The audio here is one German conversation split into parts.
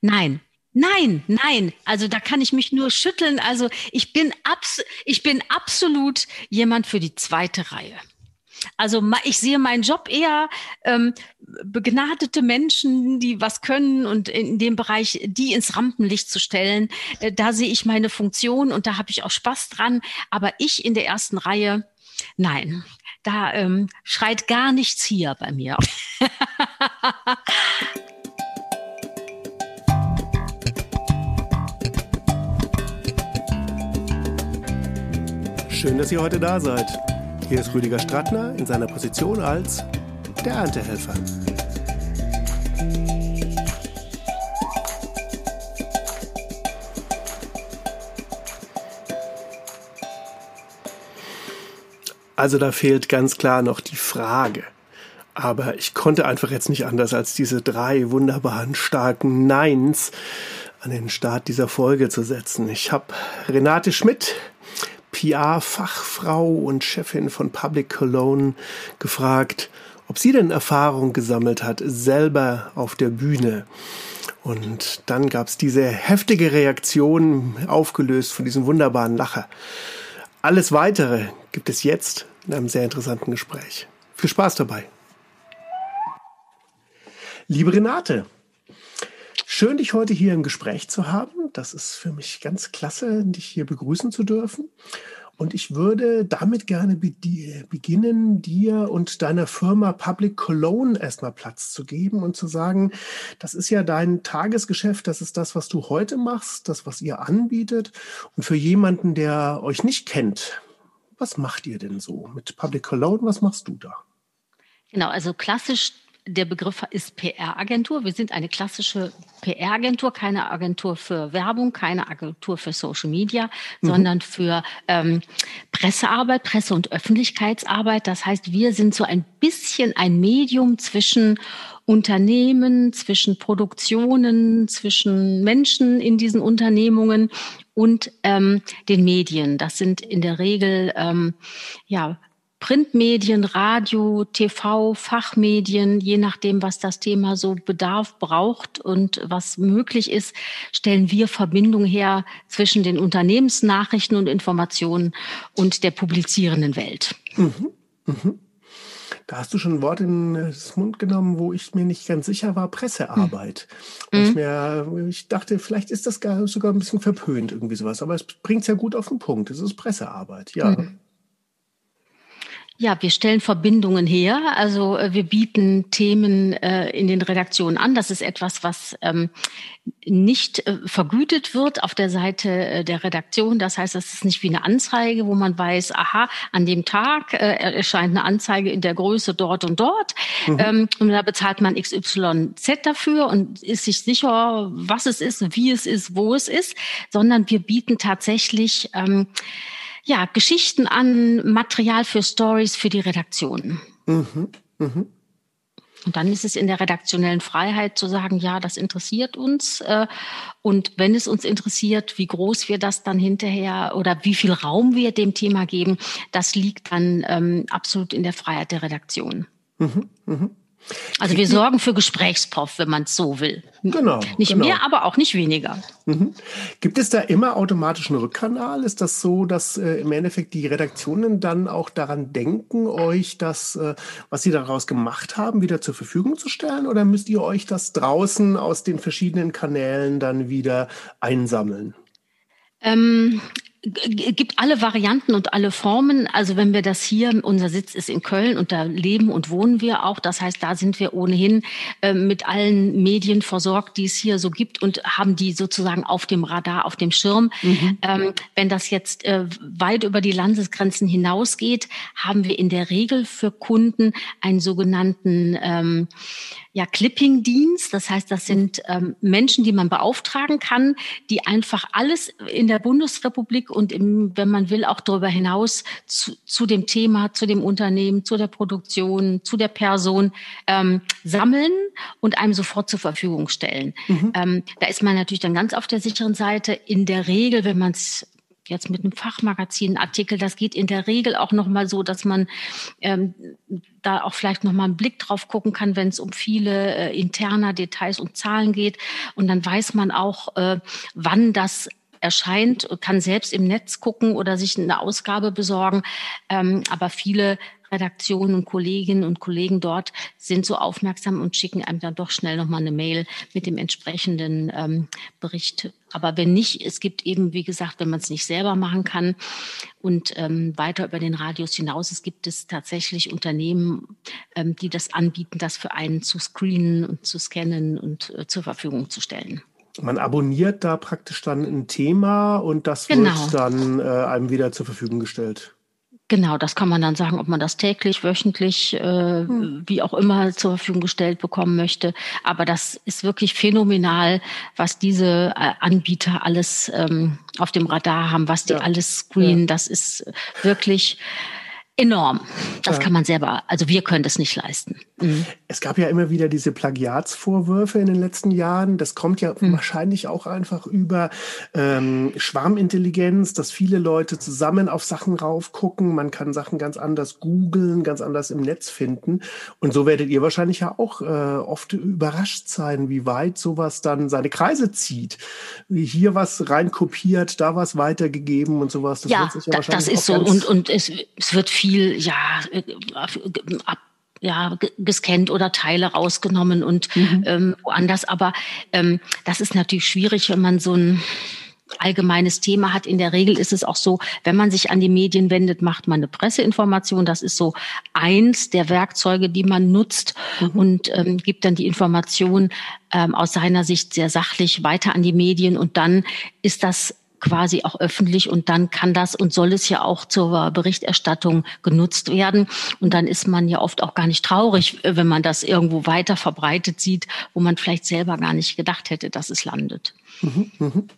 Nein, Nein, nein. Also da kann ich mich nur schütteln. Also ich bin, abs ich bin absolut jemand für die zweite Reihe. Also ich sehe meinen Job eher ähm, begnadete Menschen, die was können und in dem Bereich die ins Rampenlicht zu stellen. Äh, da sehe ich meine Funktion und da habe ich auch Spaß dran. Aber ich in der ersten Reihe, nein, da ähm, schreit gar nichts hier bei mir. Schön, dass ihr heute da seid. Hier ist Rüdiger Strattner in seiner Position als der Erntehelfer. Also da fehlt ganz klar noch die Frage. Aber ich konnte einfach jetzt nicht anders, als diese drei wunderbaren, starken Neins an den Start dieser Folge zu setzen. Ich habe Renate Schmidt PR-Fachfrau und Chefin von Public Cologne gefragt, ob sie denn Erfahrung gesammelt hat, selber auf der Bühne. Und dann gab es diese heftige Reaktion, aufgelöst von diesem wunderbaren Lacher. Alles Weitere gibt es jetzt in einem sehr interessanten Gespräch. Viel Spaß dabei. Liebe Renate, Schön, dich heute hier im Gespräch zu haben. Das ist für mich ganz klasse, dich hier begrüßen zu dürfen. Und ich würde damit gerne beginnen, dir und deiner Firma Public Cologne erstmal Platz zu geben und zu sagen, das ist ja dein Tagesgeschäft, das ist das, was du heute machst, das, was ihr anbietet. Und für jemanden, der euch nicht kennt, was macht ihr denn so mit Public Cologne? Was machst du da? Genau, also klassisch der Begriff ist PR-Agentur. Wir sind eine klassische PR-Agentur, keine Agentur für Werbung, keine Agentur für Social Media, mhm. sondern für ähm, Pressearbeit, Presse- und Öffentlichkeitsarbeit. Das heißt, wir sind so ein bisschen ein Medium zwischen Unternehmen, zwischen Produktionen, zwischen Menschen in diesen Unternehmungen und ähm, den Medien. Das sind in der Regel ähm, ja Printmedien, Radio, TV, Fachmedien, je nachdem, was das Thema so Bedarf braucht und was möglich ist, stellen wir Verbindung her zwischen den Unternehmensnachrichten und Informationen und der publizierenden Welt. Mhm. Mhm. Da hast du schon ein Wort in den Mund genommen, wo ich mir nicht ganz sicher war, Pressearbeit. Mhm. Ich, mir, ich dachte, vielleicht ist das gar, sogar ein bisschen verpönt, irgendwie sowas. Aber es bringt es ja gut auf den Punkt. Es ist Pressearbeit, ja. Mhm. Ja, wir stellen Verbindungen her. Also äh, wir bieten Themen äh, in den Redaktionen an. Das ist etwas, was ähm, nicht äh, vergütet wird auf der Seite äh, der Redaktion. Das heißt, das ist nicht wie eine Anzeige, wo man weiß, aha, an dem Tag äh, erscheint eine Anzeige in der Größe dort und dort. Mhm. Ähm, und da bezahlt man XYZ dafür und ist sich sicher, was es ist, wie es ist, wo es ist, sondern wir bieten tatsächlich ähm, ja, Geschichten an, Material für Stories für die Redaktion. Mhm. Mhm. Und dann ist es in der redaktionellen Freiheit zu sagen, ja, das interessiert uns. Äh, und wenn es uns interessiert, wie groß wir das dann hinterher oder wie viel Raum wir dem Thema geben, das liegt dann ähm, absolut in der Freiheit der Redaktion. Mhm, mh. Also wir sorgen für Gesprächsprof, wenn man es so will. Genau. Nicht genau. mehr, aber auch nicht weniger. Mhm. Gibt es da immer automatisch einen Rückkanal? Ist das so, dass äh, im Endeffekt die Redaktionen dann auch daran denken, euch das, äh, was sie daraus gemacht haben, wieder zur Verfügung zu stellen? Oder müsst ihr euch das draußen aus den verschiedenen Kanälen dann wieder einsammeln? Ähm, gibt alle Varianten und alle Formen. Also wenn wir das hier, unser Sitz ist in Köln und da leben und wohnen wir auch. Das heißt, da sind wir ohnehin äh, mit allen Medien versorgt, die es hier so gibt und haben die sozusagen auf dem Radar, auf dem Schirm. Mhm. Ähm, wenn das jetzt äh, weit über die Landesgrenzen hinausgeht, haben wir in der Regel für Kunden einen sogenannten ähm, ja, Clipping-Dienst. Das heißt, das sind ähm, Menschen, die man beauftragen kann, die einfach alles in der Bundesrepublik und im, wenn man will, auch darüber hinaus zu, zu dem Thema, zu dem Unternehmen, zu der Produktion, zu der Person ähm, sammeln und einem sofort zur Verfügung stellen. Mhm. Ähm, da ist man natürlich dann ganz auf der sicheren Seite. In der Regel, wenn man es jetzt mit einem Fachmagazin-Artikel, das geht in der Regel auch nochmal so, dass man ähm, da auch vielleicht nochmal einen Blick drauf gucken kann, wenn es um viele äh, interner Details und Zahlen geht. Und dann weiß man auch, äh, wann das erscheint, kann selbst im Netz gucken oder sich eine Ausgabe besorgen. Ähm, aber viele Redaktionen und Kolleginnen und Kollegen dort sind so aufmerksam und schicken einem dann doch schnell nochmal eine Mail mit dem entsprechenden ähm, Bericht. Aber wenn nicht, es gibt eben, wie gesagt, wenn man es nicht selber machen kann und ähm, weiter über den Radius hinaus, es gibt es tatsächlich Unternehmen, ähm, die das anbieten, das für einen zu screenen und zu scannen und äh, zur Verfügung zu stellen. Man abonniert da praktisch dann ein Thema und das genau. wird dann äh, einem wieder zur Verfügung gestellt. Genau, das kann man dann sagen, ob man das täglich, wöchentlich, äh, hm. wie auch immer zur Verfügung gestellt bekommen möchte. Aber das ist wirklich phänomenal, was diese äh, Anbieter alles ähm, auf dem Radar haben, was die ja. alles screenen. Ja. Das ist wirklich enorm. Das ja. kann man selber, also wir können das nicht leisten. Mhm. Es gab ja immer wieder diese Plagiatsvorwürfe in den letzten Jahren. Das kommt ja mhm. wahrscheinlich auch einfach über ähm, Schwarmintelligenz, dass viele Leute zusammen auf Sachen raufgucken. Man kann Sachen ganz anders googeln, ganz anders im Netz finden. Und so werdet ihr wahrscheinlich ja auch äh, oft überrascht sein, wie weit sowas dann seine Kreise zieht. Wie hier was reinkopiert, da was weitergegeben und sowas. Das ja, ja das ist so. Und, und es, es wird viel ja ab ja, gescannt oder Teile rausgenommen und mhm. ähm, woanders. Aber ähm, das ist natürlich schwierig, wenn man so ein allgemeines Thema hat. In der Regel ist es auch so, wenn man sich an die Medien wendet, macht man eine Presseinformation. Das ist so eins der Werkzeuge, die man nutzt mhm. und ähm, gibt dann die Information ähm, aus seiner Sicht sehr sachlich weiter an die Medien. Und dann ist das quasi auch öffentlich und dann kann das und soll es ja auch zur Berichterstattung genutzt werden. Und dann ist man ja oft auch gar nicht traurig, wenn man das irgendwo weiter verbreitet sieht, wo man vielleicht selber gar nicht gedacht hätte, dass es landet. Mhm, mhm.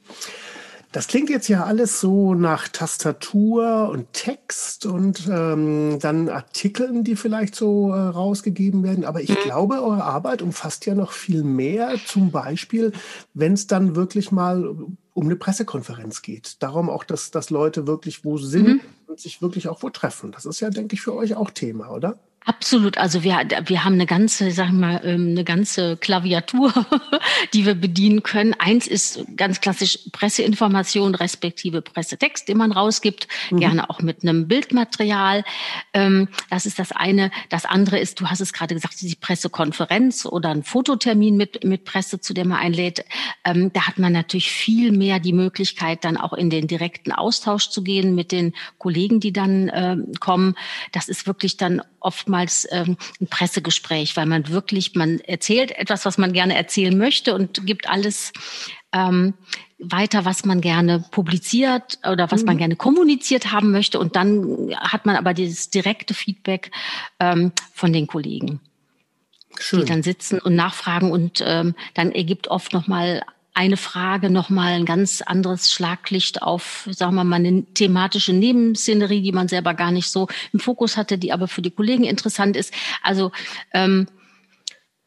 Das klingt jetzt ja alles so nach Tastatur und Text und ähm, dann Artikeln, die vielleicht so äh, rausgegeben werden. Aber ich mhm. glaube, eure Arbeit umfasst ja noch viel mehr. Zum Beispiel, wenn es dann wirklich mal um eine Pressekonferenz geht. Darum auch, dass, dass Leute wirklich wo sind mhm. und sich wirklich auch wo treffen. Das ist ja, denke ich, für euch auch Thema, oder? Absolut. Also wir, wir haben eine ganze, sag ich mal, ähm, eine ganze Klaviatur, die wir bedienen können. Eins ist ganz klassisch Presseinformation respektive Pressetext, den man rausgibt, mhm. gerne auch mit einem Bildmaterial. Ähm, das ist das eine. Das andere ist, du hast es gerade gesagt, die Pressekonferenz oder ein Fototermin mit, mit Presse, zu dem man einlädt. Ähm, da hat man natürlich viel mehr die Möglichkeit, dann auch in den direkten Austausch zu gehen mit den Kollegen, die dann kommen. Das ist wirklich dann oftmals ähm, ein Pressegespräch, weil man wirklich, man erzählt etwas, was man gerne erzählen möchte und gibt alles ähm, weiter, was man gerne publiziert oder was mhm. man gerne kommuniziert haben möchte. Und dann hat man aber dieses direkte Feedback ähm, von den Kollegen. Schön. die dann sitzen und nachfragen und ähm, dann ergibt oft nochmal eine Frage nochmal ein ganz anderes Schlaglicht auf, sagen wir mal, eine thematische Nebenszenerie, die man selber gar nicht so im Fokus hatte, die aber für die Kollegen interessant ist. Also ähm,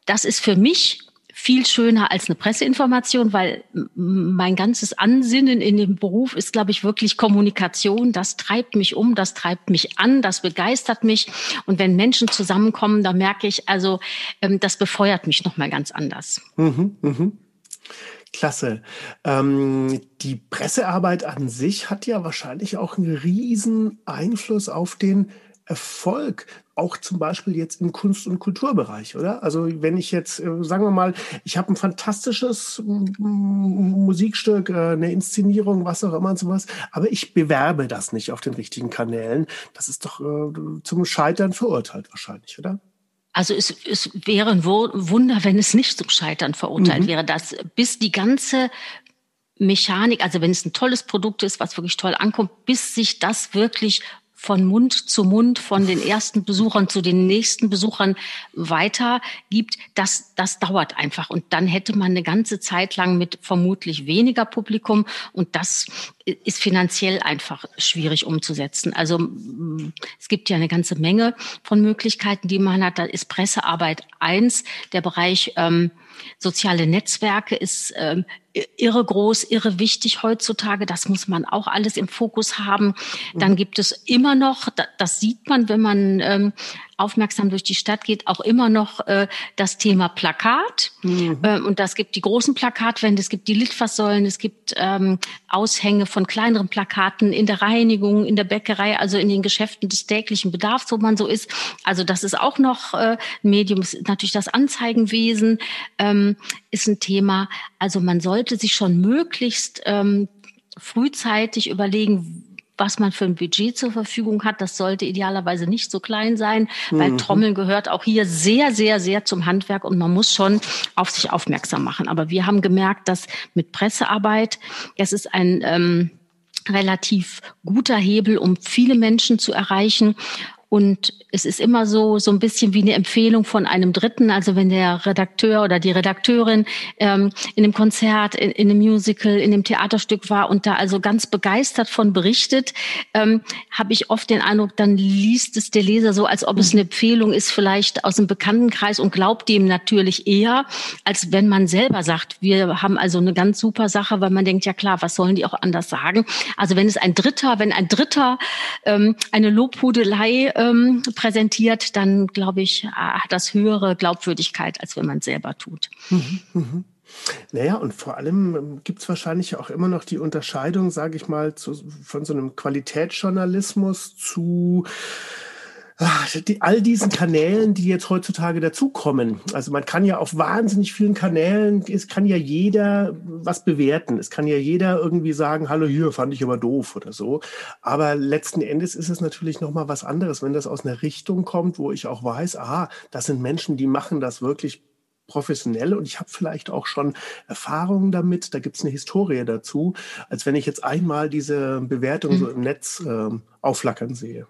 das ist für mich viel schöner als eine Presseinformation, weil mein ganzes Ansinnen in dem Beruf ist, glaube ich, wirklich Kommunikation. Das treibt mich um, das treibt mich an, das begeistert mich. Und wenn Menschen zusammenkommen, da merke ich, also ähm, das befeuert mich noch mal ganz anders. Mhm, mhm. Klasse. Ähm, die Pressearbeit an sich hat ja wahrscheinlich auch einen riesen Einfluss auf den Erfolg, auch zum Beispiel jetzt im Kunst- und Kulturbereich, oder? Also wenn ich jetzt, äh, sagen wir mal, ich habe ein fantastisches Musikstück, äh, eine Inszenierung, was auch immer und sowas, aber ich bewerbe das nicht auf den richtigen Kanälen, das ist doch äh, zum Scheitern verurteilt wahrscheinlich, oder? Also es, es wäre ein Wunder, wenn es nicht zum Scheitern verurteilt mhm. wäre, dass bis die ganze Mechanik, also wenn es ein tolles Produkt ist, was wirklich toll ankommt, bis sich das wirklich von Mund zu Mund, von den ersten Besuchern zu den nächsten Besuchern weitergibt, das, das dauert einfach. Und dann hätte man eine ganze Zeit lang mit vermutlich weniger Publikum und das ist finanziell einfach schwierig umzusetzen. Also es gibt ja eine ganze Menge von Möglichkeiten, die man hat. Da ist Pressearbeit eins, der Bereich ähm, soziale Netzwerke ist ähm, irre groß, irre wichtig heutzutage. Das muss man auch alles im Fokus haben. Dann mhm. gibt es immer noch, das sieht man, wenn man ähm, aufmerksam durch die Stadt geht, auch immer noch äh, das Thema Plakat. Mhm. Ähm, und das gibt die großen Plakatwände, es gibt die Litfaßsäulen, es gibt ähm, Aushänge von kleineren Plakaten in der Reinigung, in der Bäckerei, also in den Geschäften des täglichen Bedarfs, wo man so ist. Also das ist auch noch äh, Medium. Ist natürlich das Anzeigenwesen ähm, ist ein Thema. Also man sollte sich schon möglichst ähm, frühzeitig überlegen, was man für ein Budget zur Verfügung hat. Das sollte idealerweise nicht so klein sein, weil mhm. Trommeln gehört auch hier sehr, sehr, sehr zum Handwerk und man muss schon auf sich aufmerksam machen. Aber wir haben gemerkt, dass mit Pressearbeit, es ist ein ähm, relativ guter Hebel, um viele Menschen zu erreichen. Und es ist immer so, so ein bisschen wie eine Empfehlung von einem Dritten. Also wenn der Redakteur oder die Redakteurin ähm, in einem Konzert, in, in einem Musical, in einem Theaterstück war und da also ganz begeistert von berichtet, ähm, habe ich oft den Eindruck, dann liest es der Leser so, als ob es eine Empfehlung ist, vielleicht aus dem Bekanntenkreis und glaubt dem natürlich eher, als wenn man selber sagt, wir haben also eine ganz super Sache, weil man denkt, ja klar, was sollen die auch anders sagen? Also wenn es ein Dritter, wenn ein Dritter ähm, eine Lobhudelei ähm, präsentiert, dann glaube ich, hat das höhere Glaubwürdigkeit, als wenn man es selber tut. Mhm, mh. Naja, und vor allem ähm, gibt es wahrscheinlich auch immer noch die Unterscheidung, sage ich mal, zu, von so einem Qualitätsjournalismus zu die, all diesen Kanälen, die jetzt heutzutage dazukommen. Also man kann ja auf wahnsinnig vielen Kanälen, es kann ja jeder was bewerten. Es kann ja jeder irgendwie sagen, hallo hier, fand ich aber doof oder so. Aber letzten Endes ist es natürlich nochmal was anderes, wenn das aus einer Richtung kommt, wo ich auch weiß, aha, das sind Menschen, die machen das wirklich professionell und ich habe vielleicht auch schon Erfahrungen damit, da gibt es eine Historie dazu, als wenn ich jetzt einmal diese Bewertung mhm. so im Netz äh, aufflackern sehe.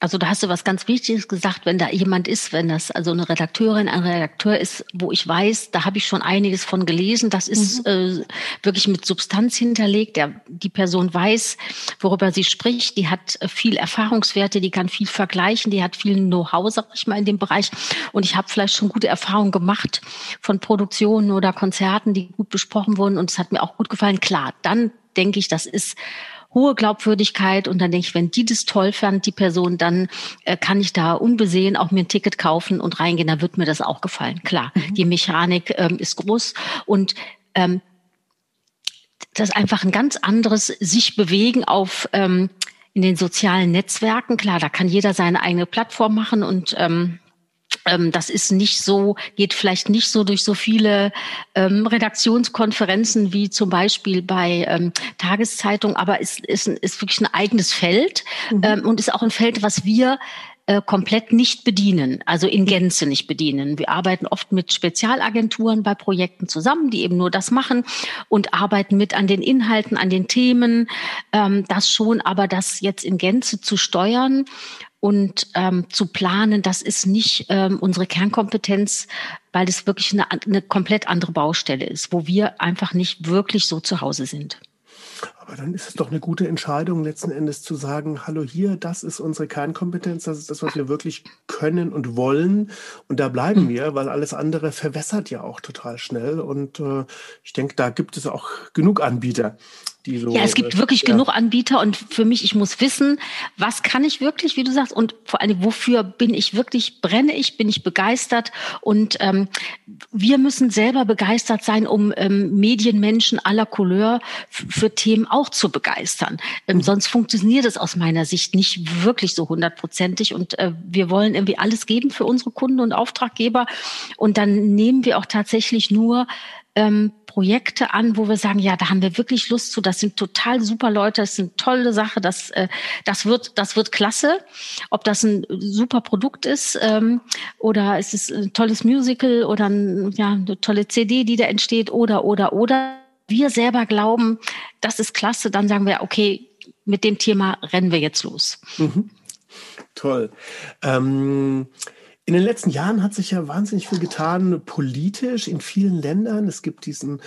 Also da hast du was ganz Wichtiges gesagt, wenn da jemand ist, wenn das also eine Redakteurin, ein Redakteur ist, wo ich weiß, da habe ich schon einiges von gelesen, das ist mhm. äh, wirklich mit Substanz hinterlegt, der, die Person weiß, worüber sie spricht, die hat äh, viel Erfahrungswerte, die kann viel vergleichen, die hat viel Know-how, sag ich mal, in dem Bereich. Und ich habe vielleicht schon gute Erfahrungen gemacht von Produktionen oder Konzerten, die gut besprochen wurden. Und es hat mir auch gut gefallen. Klar, dann denke ich, das ist hohe Glaubwürdigkeit und dann denke ich, wenn die das toll fand, die Person, dann äh, kann ich da unbesehen auch mir ein Ticket kaufen und reingehen, dann wird mir das auch gefallen. Klar, mhm. die Mechanik ähm, ist groß und ähm, das ist einfach ein ganz anderes sich bewegen auf ähm, in den sozialen Netzwerken. Klar, da kann jeder seine eigene Plattform machen und ähm, das ist nicht so, geht vielleicht nicht so durch so viele ähm, Redaktionskonferenzen wie zum Beispiel bei ähm, Tageszeitungen, aber es ist, ist, ist wirklich ein eigenes Feld mhm. ähm, und ist auch ein Feld, was wir äh, komplett nicht bedienen, also in Gänze nicht bedienen. Wir arbeiten oft mit Spezialagenturen bei Projekten zusammen, die eben nur das machen und arbeiten mit an den Inhalten, an den Themen. Ähm, das schon, aber das jetzt in Gänze zu steuern und ähm, zu planen, das ist nicht ähm, unsere Kernkompetenz, weil es wirklich eine, eine komplett andere Baustelle ist, wo wir einfach nicht wirklich so zu Hause sind. Aber dann ist es doch eine gute Entscheidung, letzten Endes zu sagen, hallo hier, das ist unsere Kernkompetenz, das ist das, was wir wirklich können und wollen. Und da bleiben mhm. wir, weil alles andere verwässert ja auch total schnell. Und äh, ich denke, da gibt es auch genug Anbieter, die so. Ja, es gibt wirklich ja. genug Anbieter und für mich, ich muss wissen, was kann ich wirklich, wie du sagst, und vor allem, wofür bin ich wirklich, brenne ich, bin ich begeistert und ähm, wir müssen selber begeistert sein, um ähm, Medienmenschen aller Couleur für Themen auch zu begeistern. Ähm, mhm. Sonst funktioniert es aus meiner Sicht nicht wirklich so hundertprozentig und äh, wir wollen irgendwie alles geben für unsere Kunden und Auftraggeber und dann nehmen wir auch tatsächlich nur ähm, Projekte an, wo wir sagen, ja, da haben wir wirklich Lust zu. Das sind total super Leute, das ist eine tolle Sache, das, äh, das wird, das wird klasse. Ob das ein super Produkt ist ähm, oder es ist ein tolles Musical oder ein, ja, eine tolle CD, die da entsteht oder oder oder. Wir selber glauben, das ist klasse, dann sagen wir, okay, mit dem Thema rennen wir jetzt los. Mhm. Toll. Ähm In den letzten Jahren hat sich ja wahnsinnig viel getan, politisch in vielen Ländern. Es gibt diesen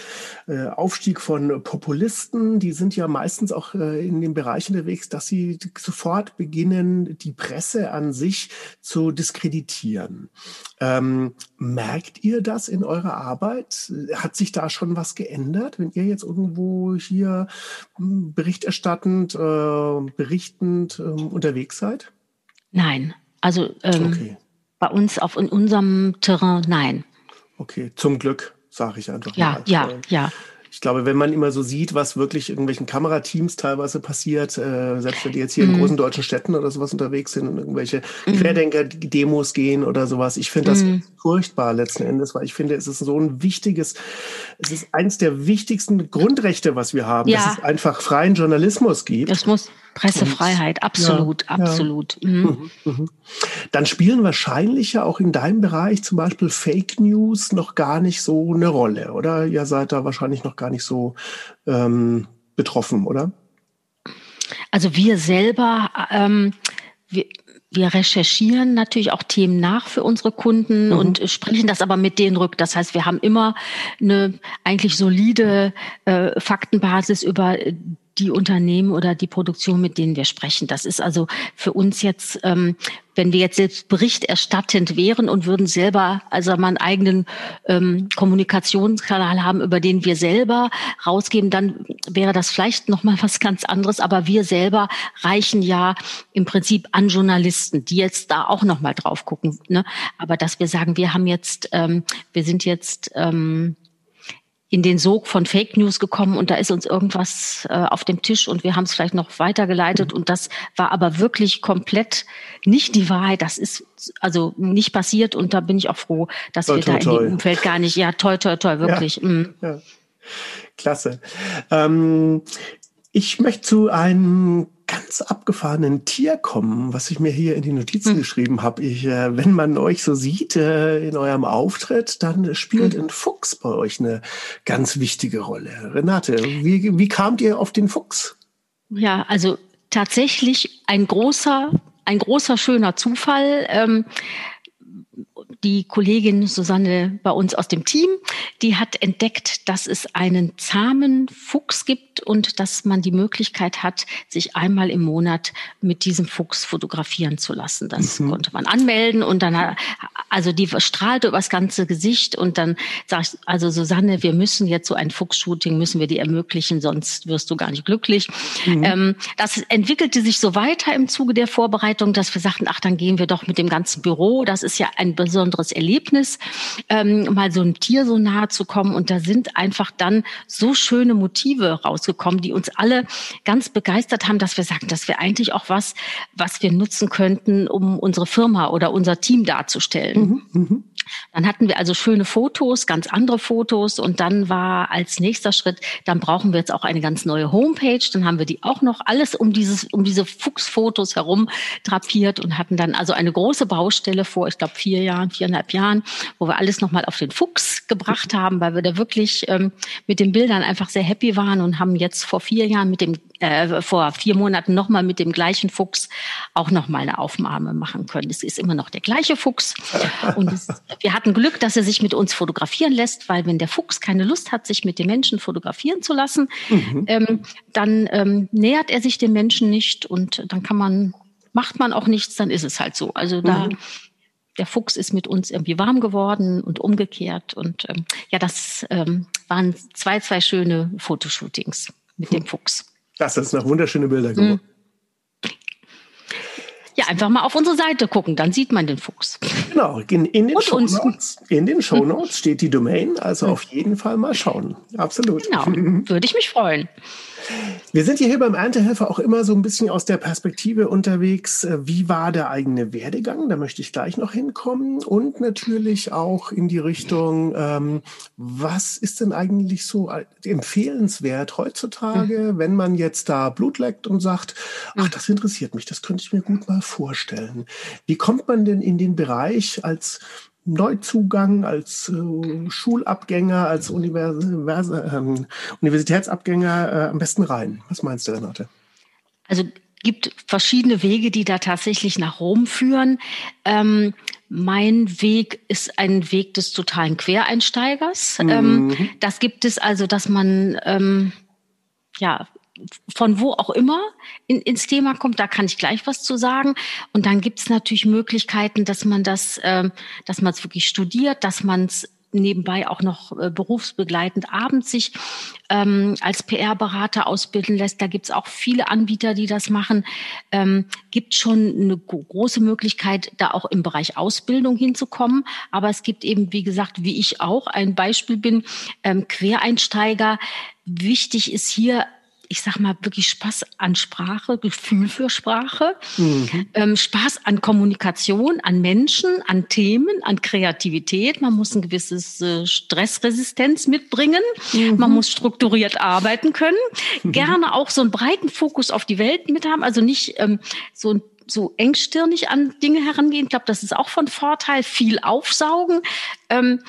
äh, Aufstieg von Populisten, die sind ja meistens auch äh, in dem Bereich unterwegs, dass sie sofort beginnen, die Presse an sich zu diskreditieren. Ähm, merkt ihr das in eurer Arbeit? Hat sich da schon was geändert, wenn ihr jetzt irgendwo hier hm, berichterstattend, äh, berichtend äh, unterwegs seid? Nein, also ähm, okay bei uns auf in unserem Terrain nein. Okay, zum Glück, sage ich einfach. Ja, mal. ja, ja. Ich glaube, wenn man immer so sieht, was wirklich irgendwelchen Kamerateams teilweise passiert, äh, selbst wenn die jetzt hier mhm. in großen deutschen Städten oder sowas unterwegs sind und irgendwelche mhm. Querdenker-Demos gehen oder sowas, ich finde das mhm. furchtbar letzten Endes, weil ich finde, es ist so ein wichtiges, es ist eins der wichtigsten Grundrechte, was wir haben, ja. dass es einfach freien Journalismus gibt. Das muss Pressefreiheit, absolut, ja, absolut. Ja. Mhm. Mhm, mhm. Dann spielen wahrscheinlich ja auch in deinem Bereich zum Beispiel Fake News noch gar nicht so eine Rolle, oder? Ihr seid da wahrscheinlich noch gar nicht so ähm, betroffen, oder? Also wir selber, ähm, wir, wir recherchieren natürlich auch Themen nach für unsere Kunden mhm. und sprechen das aber mit denen rück. Das heißt, wir haben immer eine eigentlich solide äh, Faktenbasis über die Unternehmen oder die Produktion, mit denen wir sprechen. Das ist also für uns jetzt, ähm, wenn wir jetzt selbst berichterstattend wären und würden selber also mal einen eigenen ähm, Kommunikationskanal haben, über den wir selber rausgeben, dann wäre das vielleicht noch mal was ganz anderes. Aber wir selber reichen ja im Prinzip an Journalisten, die jetzt da auch noch mal drauf gucken. Ne? Aber dass wir sagen, wir haben jetzt, ähm, wir sind jetzt ähm, in den Sog von Fake News gekommen und da ist uns irgendwas äh, auf dem Tisch und wir haben es vielleicht noch weitergeleitet und das war aber wirklich komplett nicht die Wahrheit. Das ist also nicht passiert und da bin ich auch froh, dass toi, wir toi, da toi. in dem Umfeld gar nicht, ja, toll, toll, toll, wirklich. Ja, mm. ja. Klasse. Ähm, ich möchte zu einem ganz abgefahrenen Tier kommen, was ich mir hier in die Notizen hm. geschrieben habe. Ich, äh, wenn man euch so sieht äh, in eurem Auftritt, dann spielt hm. ein Fuchs bei euch eine ganz wichtige Rolle. Renate, wie, wie kamt ihr auf den Fuchs? Ja, also tatsächlich ein großer, ein großer schöner Zufall. Ähm, die Kollegin Susanne bei uns aus dem Team, die hat entdeckt, dass es einen zahmen Fuchs gibt und dass man die Möglichkeit hat, sich einmal im Monat mit diesem Fuchs fotografieren zu lassen. Das mhm. konnte man anmelden und dann, also die strahlte übers ganze Gesicht und dann sag ich, also Susanne, wir müssen jetzt so ein Fuchsshooting, müssen wir dir ermöglichen, sonst wirst du gar nicht glücklich. Mhm. Ähm, das entwickelte sich so weiter im Zuge der Vorbereitung, dass wir sagten, ach, dann gehen wir doch mit dem ganzen Büro. Das ist ja ein besonderes besonderes Erlebnis, ähm, mal so einem Tier so nahe zu kommen. Und da sind einfach dann so schöne Motive rausgekommen, die uns alle ganz begeistert haben, dass wir sagen, dass wir eigentlich auch was, was wir nutzen könnten, um unsere Firma oder unser Team darzustellen. Mhm, mh. Dann hatten wir also schöne Fotos, ganz andere Fotos und dann war als nächster Schritt, dann brauchen wir jetzt auch eine ganz neue Homepage. Dann haben wir die auch noch alles um dieses, um diese Fuchsfotos herum drapiert und hatten dann also eine große Baustelle vor, ich glaube vier Jahren, viereinhalb Jahren, wo wir alles nochmal auf den Fuchs gebracht haben, weil wir da wirklich ähm, mit den Bildern einfach sehr happy waren und haben jetzt vor vier Jahren mit dem äh, vor vier Monaten nochmal mit dem gleichen Fuchs auch nochmal eine Aufnahme machen können. Es ist immer noch der gleiche Fuchs. Und es, wir hatten Glück, dass er sich mit uns fotografieren lässt, weil wenn der Fuchs keine Lust hat, sich mit den Menschen fotografieren zu lassen, mhm. ähm, dann ähm, nähert er sich den Menschen nicht und dann kann man, macht man auch nichts, dann ist es halt so. Also da mhm der Fuchs ist mit uns irgendwie warm geworden und umgekehrt. Und ähm, ja, das ähm, waren zwei, zwei schöne Fotoshootings mit dem Fuchs. Das ist noch wunderschöne Bilder geworden. Hm. Ja, einfach mal auf unsere Seite gucken, dann sieht man den Fuchs. Genau, in, in den Shownotes, in den Shownotes steht die Domain, also auf jeden Fall mal schauen. Absolut. Genau, würde ich mich freuen. Wir sind hier beim Erntehelfer auch immer so ein bisschen aus der Perspektive unterwegs. Äh, wie war der eigene Werdegang? Da möchte ich gleich noch hinkommen. Und natürlich auch in die Richtung, ähm, was ist denn eigentlich so empfehlenswert heutzutage, mhm. wenn man jetzt da Blut leckt und sagt, ach, das interessiert mich, das könnte ich mir gut mal vorstellen. Wie kommt man denn in den Bereich als Neuzugang, als äh, Schulabgänger, als Univers ähm, Universitätsabgänger äh, am besten rein? Was meinst du, Renate? Also gibt verschiedene Wege, die da tatsächlich nach Rom führen. Ähm, mein Weg ist ein Weg des totalen Quereinsteigers. Mhm. Ähm, das gibt es also, dass man ähm, ja von wo auch immer in, ins Thema kommt, da kann ich gleich was zu sagen. Und dann gibt es natürlich Möglichkeiten, dass man das, ähm, dass man es wirklich studiert, dass man es nebenbei auch noch äh, berufsbegleitend abends sich ähm, als PR-Berater ausbilden lässt. Da gibt es auch viele Anbieter, die das machen. Ähm, gibt schon eine große Möglichkeit, da auch im Bereich Ausbildung hinzukommen. Aber es gibt eben, wie gesagt, wie ich auch ein Beispiel bin, ähm, Quereinsteiger. Wichtig ist hier ich sag mal, wirklich Spaß an Sprache, Gefühl für Sprache, mhm. ähm, Spaß an Kommunikation, an Menschen, an Themen, an Kreativität. Man muss ein gewisses äh, Stressresistenz mitbringen. Mhm. Man muss strukturiert arbeiten können. Mhm. Gerne auch so einen breiten Fokus auf die Welt mit haben. Also nicht ähm, so so engstirnig an Dinge herangehen. Ich glaube, das ist auch von Vorteil. Viel aufsaugen. Ähm,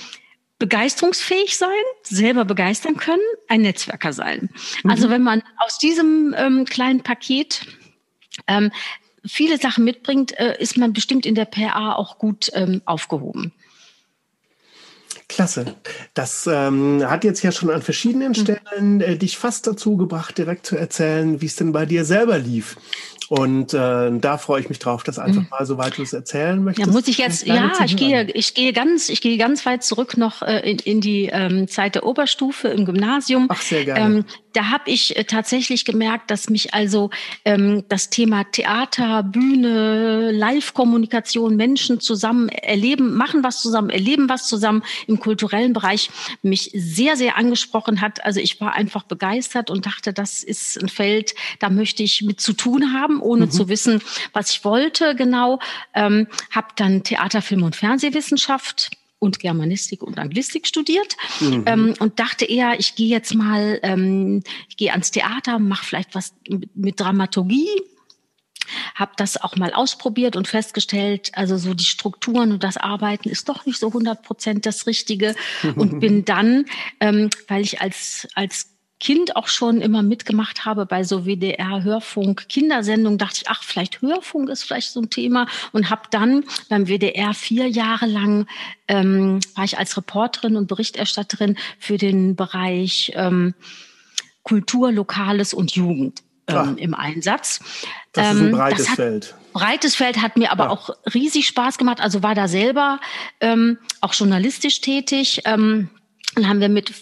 begeisterungsfähig sein, selber begeistern können, ein Netzwerker sein. Mhm. Also wenn man aus diesem ähm, kleinen Paket ähm, viele Sachen mitbringt, äh, ist man bestimmt in der PA auch gut ähm, aufgehoben. Klasse. Das ähm, hat jetzt ja schon an verschiedenen mhm. Stellen äh, dich fast dazu gebracht, direkt zu erzählen, wie es denn bei dir selber lief. Und äh, da freue ich mich drauf, das einfach mhm. mal, soweit du es erzählen möchtest. Ja, muss ich jetzt, ja, ich gehe, ich gehe ganz, ich gehe ganz weit zurück noch äh, in, in die ähm, Zeit der Oberstufe im Gymnasium. Ach, sehr gerne. Ähm, da habe ich äh, tatsächlich gemerkt, dass mich also ähm, das Thema Theater, Bühne, Live-Kommunikation, Menschen zusammen erleben, machen was zusammen, erleben was zusammen im kulturellen Bereich mich sehr, sehr angesprochen hat. Also ich war einfach begeistert und dachte, das ist ein Feld, da möchte ich mit zu tun haben ohne mhm. zu wissen, was ich wollte genau. Ähm, habe dann Theater, Film und Fernsehwissenschaft und Germanistik und Anglistik studiert mhm. ähm, und dachte eher, ich gehe jetzt mal, ähm, ich gehe ans Theater, mache vielleicht was mit, mit Dramaturgie, habe das auch mal ausprobiert und festgestellt, also so die Strukturen und das Arbeiten ist doch nicht so 100 Prozent das Richtige und bin dann, ähm, weil ich als als Kind auch schon immer mitgemacht habe bei so WDR Hörfunk Kindersendungen, dachte ich, ach, vielleicht Hörfunk ist vielleicht so ein Thema und habe dann beim WDR vier Jahre lang ähm, war ich als Reporterin und Berichterstatterin für den Bereich ähm, Kultur, Lokales und Jugend ähm, im Einsatz. Das ist ein ähm, breites hat, Feld. Breites Feld hat mir aber ja. auch riesig Spaß gemacht. Also war da selber ähm, auch journalistisch tätig. Ähm, dann haben wir mit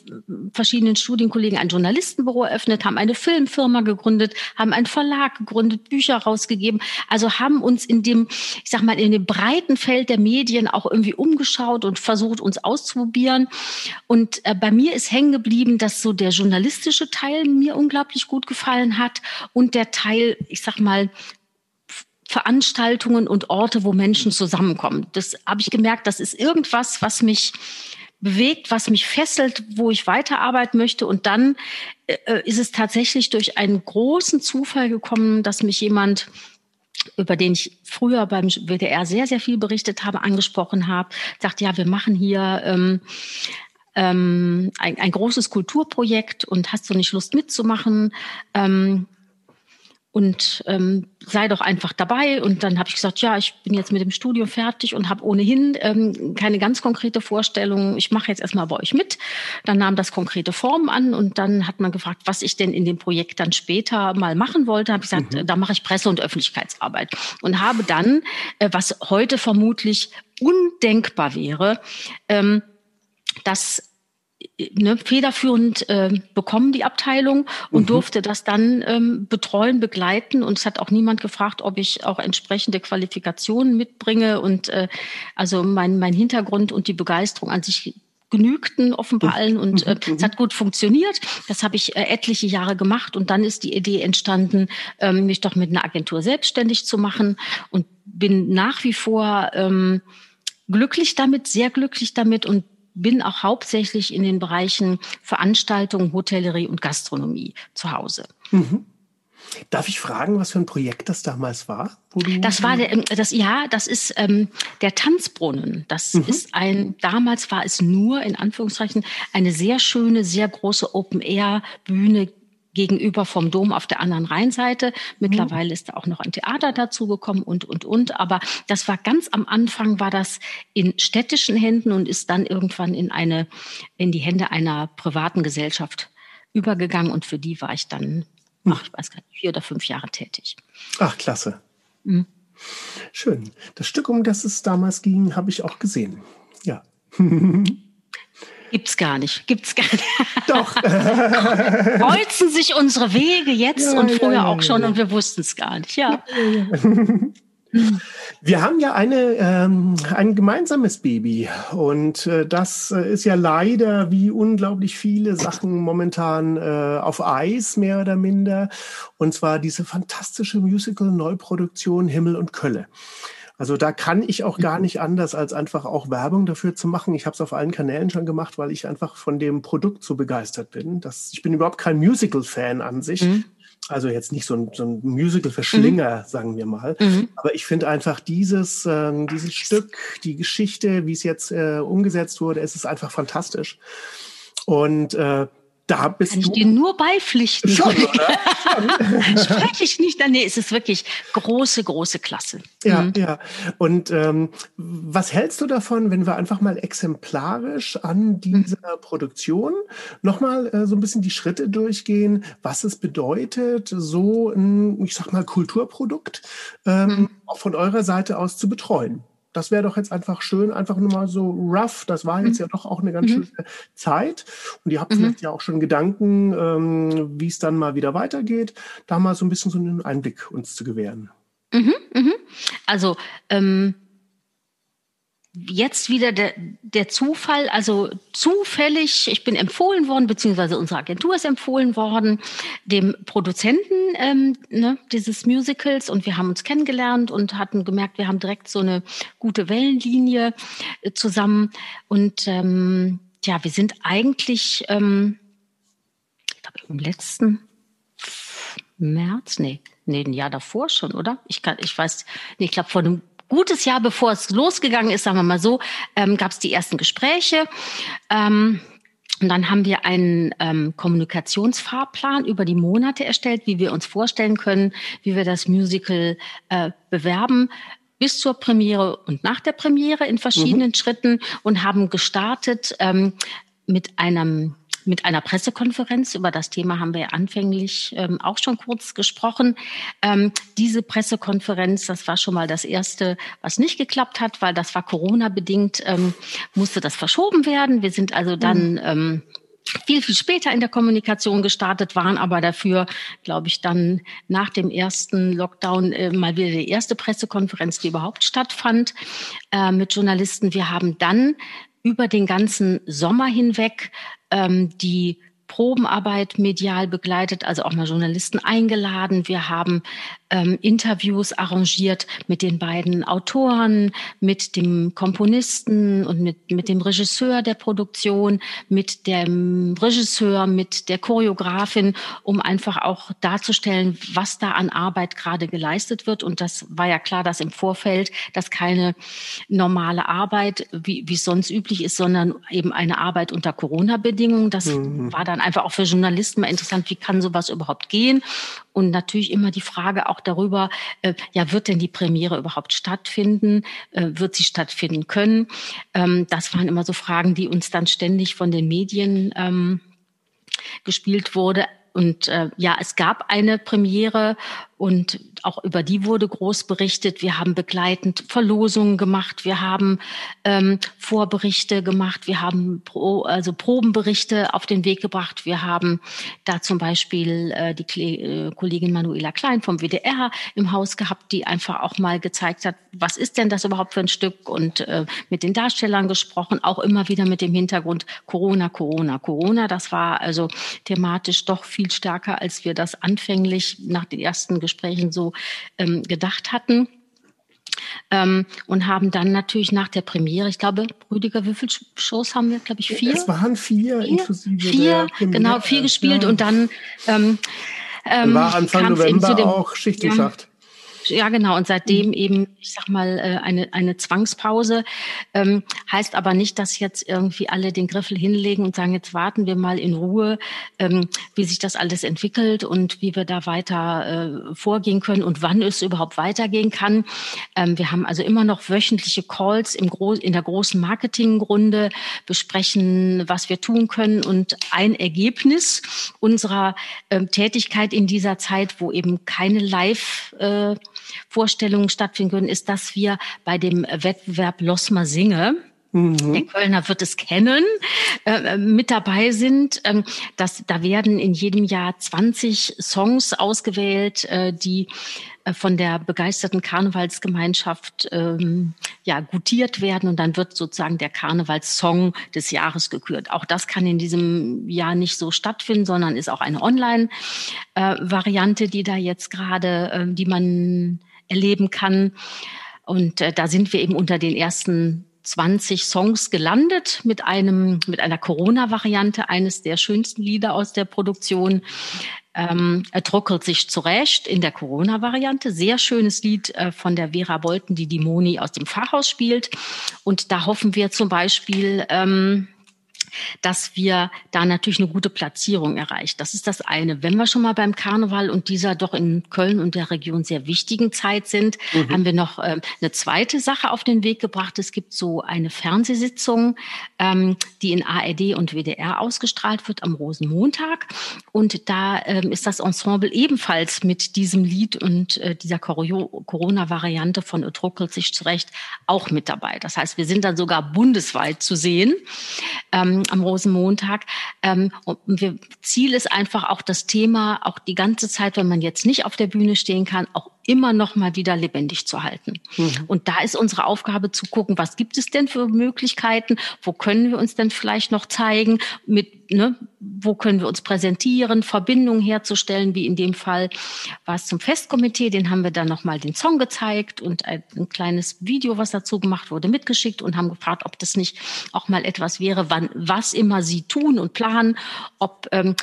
verschiedenen Studienkollegen ein Journalistenbüro eröffnet, haben eine Filmfirma gegründet, haben einen Verlag gegründet, Bücher rausgegeben. Also haben uns in dem, ich sag mal, in dem breiten Feld der Medien auch irgendwie umgeschaut und versucht, uns auszuprobieren. Und äh, bei mir ist hängen geblieben, dass so der journalistische Teil mir unglaublich gut gefallen hat und der Teil, ich sag mal, Veranstaltungen und Orte, wo Menschen zusammenkommen. Das habe ich gemerkt, das ist irgendwas, was mich bewegt, was mich fesselt, wo ich weiterarbeiten möchte. Und dann äh, äh, ist es tatsächlich durch einen großen Zufall gekommen, dass mich jemand über den ich früher beim WDR sehr, sehr viel berichtet habe, angesprochen habe, sagt, ja, wir machen hier ähm, ähm, ein, ein großes Kulturprojekt und hast du nicht Lust mitzumachen? Ähm, und ähm, sei doch einfach dabei. Und dann habe ich gesagt, ja, ich bin jetzt mit dem Studium fertig und habe ohnehin ähm, keine ganz konkrete Vorstellung. Ich mache jetzt erstmal bei euch mit. Dann nahm das konkrete Formen an und dann hat man gefragt, was ich denn in dem Projekt dann später mal machen wollte. Habe ich gesagt, mhm. da mache ich Presse- und Öffentlichkeitsarbeit und habe dann, äh, was heute vermutlich undenkbar wäre, ähm, das ne, federführend äh, bekommen, die Abteilung, und mhm. durfte das dann ähm, betreuen, begleiten. Und es hat auch niemand gefragt, ob ich auch entsprechende Qualifikationen mitbringe. Und äh, also mein, mein Hintergrund und die Begeisterung an sich genügten offenbar allen und äh, mhm. es hat gut funktioniert. Das habe ich äh, etliche Jahre gemacht und dann ist die Idee entstanden, ähm, mich doch mit einer Agentur selbstständig zu machen und bin nach wie vor ähm, glücklich damit, sehr glücklich damit und bin auch hauptsächlich in den Bereichen Veranstaltung, Hotellerie und Gastronomie zu Hause. Mhm. Darf ich fragen, was für ein Projekt das damals war? das war der, ähm, das, ja, das ist ähm, der Tanzbrunnen. Das mhm. ist ein, damals war es nur in Anführungszeichen eine sehr schöne, sehr große Open-Air-Bühne gegenüber vom Dom auf der anderen Rheinseite. Mittlerweile mhm. ist da auch noch ein Theater dazugekommen und, und, und. Aber das war ganz am Anfang, war das in städtischen Händen und ist dann irgendwann in eine, in die Hände einer privaten Gesellschaft übergegangen. Und für die war ich dann, mhm. ach, ich weiß gar nicht, vier oder fünf Jahre tätig. Ach, klasse. Mhm. Schön. Das Stück, um das es damals ging, habe ich auch gesehen. Ja. Gibt's gar nicht. Gibt's gar nicht. Doch. Kreuzen sich unsere Wege jetzt ja, und früher ja, ja, auch schon und wir wussten es gar nicht. Ja. Wir haben ja eine, ähm, ein gemeinsames Baby und äh, das äh, ist ja leider wie unglaublich viele Sachen momentan äh, auf Eis, mehr oder minder. Und zwar diese fantastische Musical-Neuproduktion Himmel und Kölle. Also da kann ich auch gar mhm. nicht anders, als einfach auch Werbung dafür zu machen. Ich habe es auf allen Kanälen schon gemacht, weil ich einfach von dem Produkt so begeistert bin. Das, ich bin überhaupt kein Musical-Fan an sich. Mhm. Also jetzt nicht so ein, so ein Musical-Verschlinger, mhm. sagen wir mal. Mhm. Aber ich finde einfach dieses, äh, dieses Stück, die Geschichte, wie es jetzt äh, umgesetzt wurde, es ist einfach fantastisch. Und äh, da bist Kann ich dir nur beipflichten. Schon, Spreche ich nicht. Nee, es ist wirklich große, große Klasse. Ja, mhm. ja. Und ähm, was hältst du davon, wenn wir einfach mal exemplarisch an dieser mhm. Produktion nochmal äh, so ein bisschen die Schritte durchgehen, was es bedeutet, so ein, ich sag mal, Kulturprodukt ähm, mhm. auch von eurer Seite aus zu betreuen? Das wäre doch jetzt einfach schön, einfach nur mal so rough. Das war jetzt mhm. ja doch auch eine ganz mhm. schöne Zeit. Und ihr habt mhm. vielleicht ja auch schon Gedanken, ähm, wie es dann mal wieder weitergeht, da mal so ein bisschen so einen Einblick uns zu gewähren. Mhm, mhm. Also ähm, jetzt wieder der, der Zufall, also zufällig, ich bin empfohlen worden, beziehungsweise unsere Agentur ist empfohlen worden, dem Produzenten ähm, ne, dieses Musicals und wir haben uns kennengelernt und hatten gemerkt, wir haben direkt so eine gute Wellenlinie äh, zusammen und ähm, ja, wir sind eigentlich, ähm, ich glaube im letzten März, nee, nee, ein Jahr davor schon, oder? Ich kann, ich weiß, nee, ich glaube vor einem gutes Jahr, bevor es losgegangen ist, sagen wir mal so, ähm, gab es die ersten Gespräche. Ähm, und dann haben wir einen ähm, Kommunikationsfahrplan über die Monate erstellt, wie wir uns vorstellen können, wie wir das Musical äh, bewerben bis zur Premiere und nach der Premiere in verschiedenen mhm. Schritten und haben gestartet ähm, mit einem mit einer Pressekonferenz. Über das Thema haben wir ja anfänglich ähm, auch schon kurz gesprochen. Ähm, diese Pressekonferenz, das war schon mal das erste, was nicht geklappt hat, weil das war Corona-bedingt, ähm, musste das verschoben werden. Wir sind also dann mhm. ähm, viel, viel später in der Kommunikation gestartet, waren aber dafür, glaube ich, dann nach dem ersten Lockdown äh, mal wieder die erste Pressekonferenz, die überhaupt stattfand äh, mit Journalisten. Wir haben dann über den ganzen Sommer hinweg ähm, die Probenarbeit medial begleitet, also auch mal Journalisten eingeladen. Wir haben ähm, Interviews arrangiert mit den beiden Autoren, mit dem Komponisten und mit, mit dem Regisseur der Produktion, mit dem Regisseur, mit der Choreografin, um einfach auch darzustellen, was da an Arbeit gerade geleistet wird. Und das war ja klar, dass im Vorfeld das keine normale Arbeit, wie, wie es sonst üblich ist, sondern eben eine Arbeit unter Corona-Bedingungen. Das mhm. war dann einfach auch für Journalisten mal interessant, wie kann sowas überhaupt gehen? Und natürlich immer die Frage auch darüber, äh, ja, wird denn die Premiere überhaupt stattfinden? Äh, wird sie stattfinden können? Ähm, das waren immer so Fragen, die uns dann ständig von den Medien ähm, gespielt wurde. Und äh, ja, es gab eine Premiere und auch über die wurde groß berichtet. Wir haben begleitend Verlosungen gemacht, wir haben ähm, Vorberichte gemacht, wir haben Pro, also Probenberichte auf den Weg gebracht. Wir haben da zum Beispiel äh, die Kle äh, Kollegin Manuela Klein vom WDR im Haus gehabt, die einfach auch mal gezeigt hat, was ist denn das überhaupt für ein Stück und äh, mit den Darstellern gesprochen, auch immer wieder mit dem Hintergrund Corona, Corona, Corona. Das war also thematisch doch viel stärker, als wir das anfänglich nach den ersten Gesprächen so ähm, gedacht hatten. Ähm, und haben dann natürlich nach der Premiere, ich glaube, Rüdiger, wie viele Shows haben wir, glaube ich, vier? Es waren vier, vier? inklusive Vier, genau, vier gespielt ja. und dann ähm, ähm, war Anfang November auch Schicht im Schacht. Ja, genau. Und seitdem mhm. eben, ich sag mal, äh, eine, eine Zwangspause. Ähm, heißt aber nicht, dass jetzt irgendwie alle den Griffel hinlegen und sagen, jetzt warten wir mal in Ruhe, ähm, wie sich das alles entwickelt und wie wir da weiter äh, vorgehen können und wann es überhaupt weitergehen kann. Ähm, wir haben also immer noch wöchentliche Calls im Gro in der großen Marketingrunde, besprechen, was wir tun können. Und ein Ergebnis unserer ähm, Tätigkeit in dieser Zeit, wo eben keine Live- äh, Vorstellungen stattfinden können, ist, dass wir bei dem Wettbewerb Losma Singe, Mhm. Der Kölner wird es kennen, äh, mit dabei sind. Ähm, dass, da werden in jedem Jahr 20 Songs ausgewählt, äh, die äh, von der begeisterten Karnevalsgemeinschaft ähm, ja, gutiert werden und dann wird sozusagen der Karnevalssong des Jahres gekürt. Auch das kann in diesem Jahr nicht so stattfinden, sondern ist auch eine Online-Variante, äh, die da jetzt gerade, äh, die man erleben kann. Und äh, da sind wir eben unter den ersten 20 Songs gelandet mit einem mit einer Corona-Variante eines der schönsten Lieder aus der Produktion. Ähm, er trockelt sich zurecht in der Corona-Variante. Sehr schönes Lied äh, von der Vera Bolten, die die Moni aus dem Pfarrhaus spielt. Und da hoffen wir zum Beispiel, ähm, dass wir da natürlich eine gute Platzierung erreichen. Das ist das eine. Wenn wir schon mal beim Karneval und dieser doch in Köln und der Region sehr wichtigen Zeit sind, mhm. haben wir noch ähm, eine zweite Sache auf den Weg gebracht. Es gibt so eine Fernsehsitzung, ähm, die in ARD und WDR ausgestrahlt wird am Rosenmontag. Und da ähm, ist das Ensemble ebenfalls mit diesem Lied und äh, dieser Corona-Variante von Etruckelt sich zurecht auch mit dabei. Das heißt, wir sind dann sogar bundesweit zu sehen. Ähm, am Rosenmontag. Ähm, und wir, Ziel ist einfach auch das Thema, auch die ganze Zeit, wenn man jetzt nicht auf der Bühne stehen kann, auch immer noch mal wieder lebendig zu halten. Mhm. Und da ist unsere Aufgabe zu gucken, was gibt es denn für Möglichkeiten? Wo können wir uns denn vielleicht noch zeigen? Mit, ne, wo können wir uns präsentieren? Verbindungen herzustellen, wie in dem Fall war es zum Festkomitee. Den haben wir dann noch mal den Song gezeigt und ein, ein kleines Video, was dazu gemacht wurde, mitgeschickt und haben gefragt, ob das nicht auch mal etwas wäre, wann, was immer sie tun und planen, ob ähm,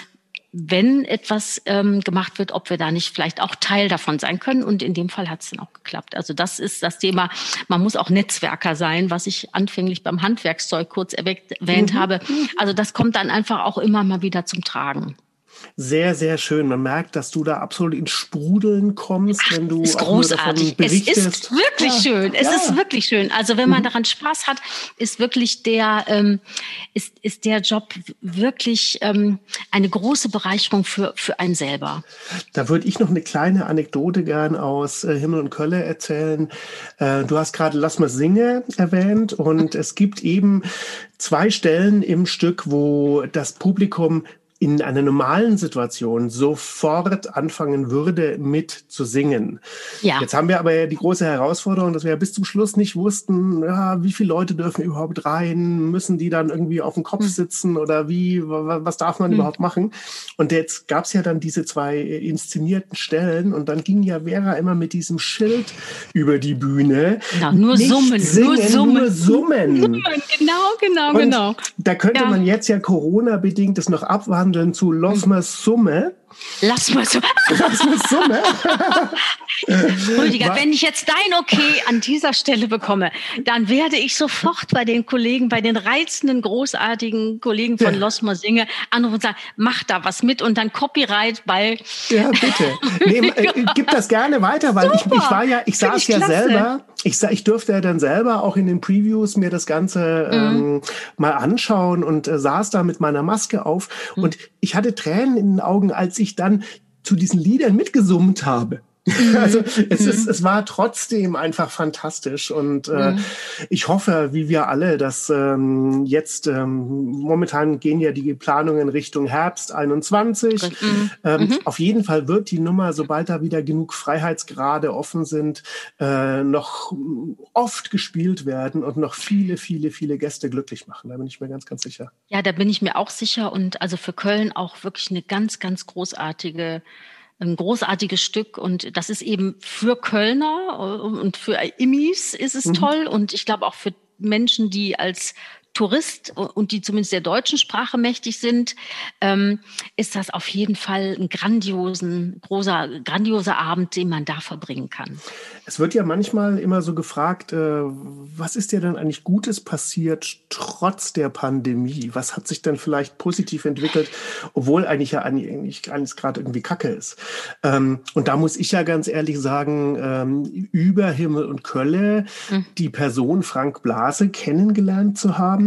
wenn etwas ähm, gemacht wird, ob wir da nicht vielleicht auch Teil davon sein können. Und in dem Fall hat es dann auch geklappt. Also das ist das Thema. Man muss auch Netzwerker sein, was ich anfänglich beim Handwerkszeug kurz erwähnt mhm. habe. Also das kommt dann einfach auch immer mal wieder zum Tragen sehr, sehr schön. Man merkt, dass du da absolut ins Sprudeln kommst, Ach, wenn du ist großartig. Es ist wirklich ja. schön. Es ja. ist wirklich schön. Also wenn man mhm. daran Spaß hat, ist wirklich der ähm, ist ist der Job wirklich ähm, eine große Bereicherung für für einen selber. Da würde ich noch eine kleine Anekdote gern aus äh, Himmel und Kölle erzählen. Äh, du hast gerade Lass mal singe erwähnt und es gibt eben zwei Stellen im Stück, wo das Publikum in einer normalen Situation sofort anfangen würde, mit zu singen. Ja. Jetzt haben wir aber ja die große Herausforderung, dass wir ja bis zum Schluss nicht wussten, ja, wie viele Leute dürfen überhaupt rein, müssen die dann irgendwie auf dem Kopf hm. sitzen oder wie, was darf man hm. überhaupt machen? Und jetzt gab es ja dann diese zwei inszenierten Stellen und dann ging ja Vera immer mit diesem Schild über die Bühne. Genau, nur summen, singen, nur summen. Nur summen. Genau, genau, und genau. Da könnte ja. man jetzt ja Corona-bedingt das noch abwarten umwandeln zu mal Summe. Lass mal Summe. Lass mal Summe. Rüdiger, wenn ich jetzt dein Okay an dieser Stelle bekomme, dann werde ich sofort bei den Kollegen, bei den reizenden, großartigen Kollegen von ja. Losmer Singe anrufen und sagen, mach da was mit und dann Copyright bei. Ja, bitte. Nee, äh, gib das gerne weiter, weil ich, ich, war ja, ich saß ich ja klasse. selber, ich, ich durfte ja dann selber auch in den Previews mir das Ganze mhm. ähm, mal anschauen und äh, saß da mit meiner Maske auf mhm. und ich hatte Tränen in den Augen, als ich dann zu diesen Liedern mitgesummt habe. Mhm. Also es, ist, mhm. es war trotzdem einfach fantastisch und äh, mhm. ich hoffe, wie wir alle, dass ähm, jetzt ähm, momentan gehen ja die Planungen Richtung Herbst 21. Mhm. Ähm, mhm. Auf jeden Fall wird die Nummer, sobald da wieder genug Freiheitsgrade offen sind, äh, noch oft gespielt werden und noch viele, viele, viele Gäste glücklich machen. Da bin ich mir ganz, ganz sicher. Ja, da bin ich mir auch sicher und also für Köln auch wirklich eine ganz, ganz großartige ein großartiges Stück und das ist eben für Kölner und für Immis ist es mhm. toll und ich glaube auch für Menschen, die als Tourist und die zumindest der deutschen Sprache mächtig sind, ähm, ist das auf jeden Fall ein grandiosen, großer, grandioser Abend, den man da verbringen kann. Es wird ja manchmal immer so gefragt, äh, was ist dir denn eigentlich Gutes passiert trotz der Pandemie? Was hat sich denn vielleicht positiv entwickelt, obwohl eigentlich ja eigentlich alles gerade irgendwie Kacke ist? Ähm, und da muss ich ja ganz ehrlich sagen, ähm, über Himmel und Kölle mhm. die Person Frank Blase kennengelernt zu haben,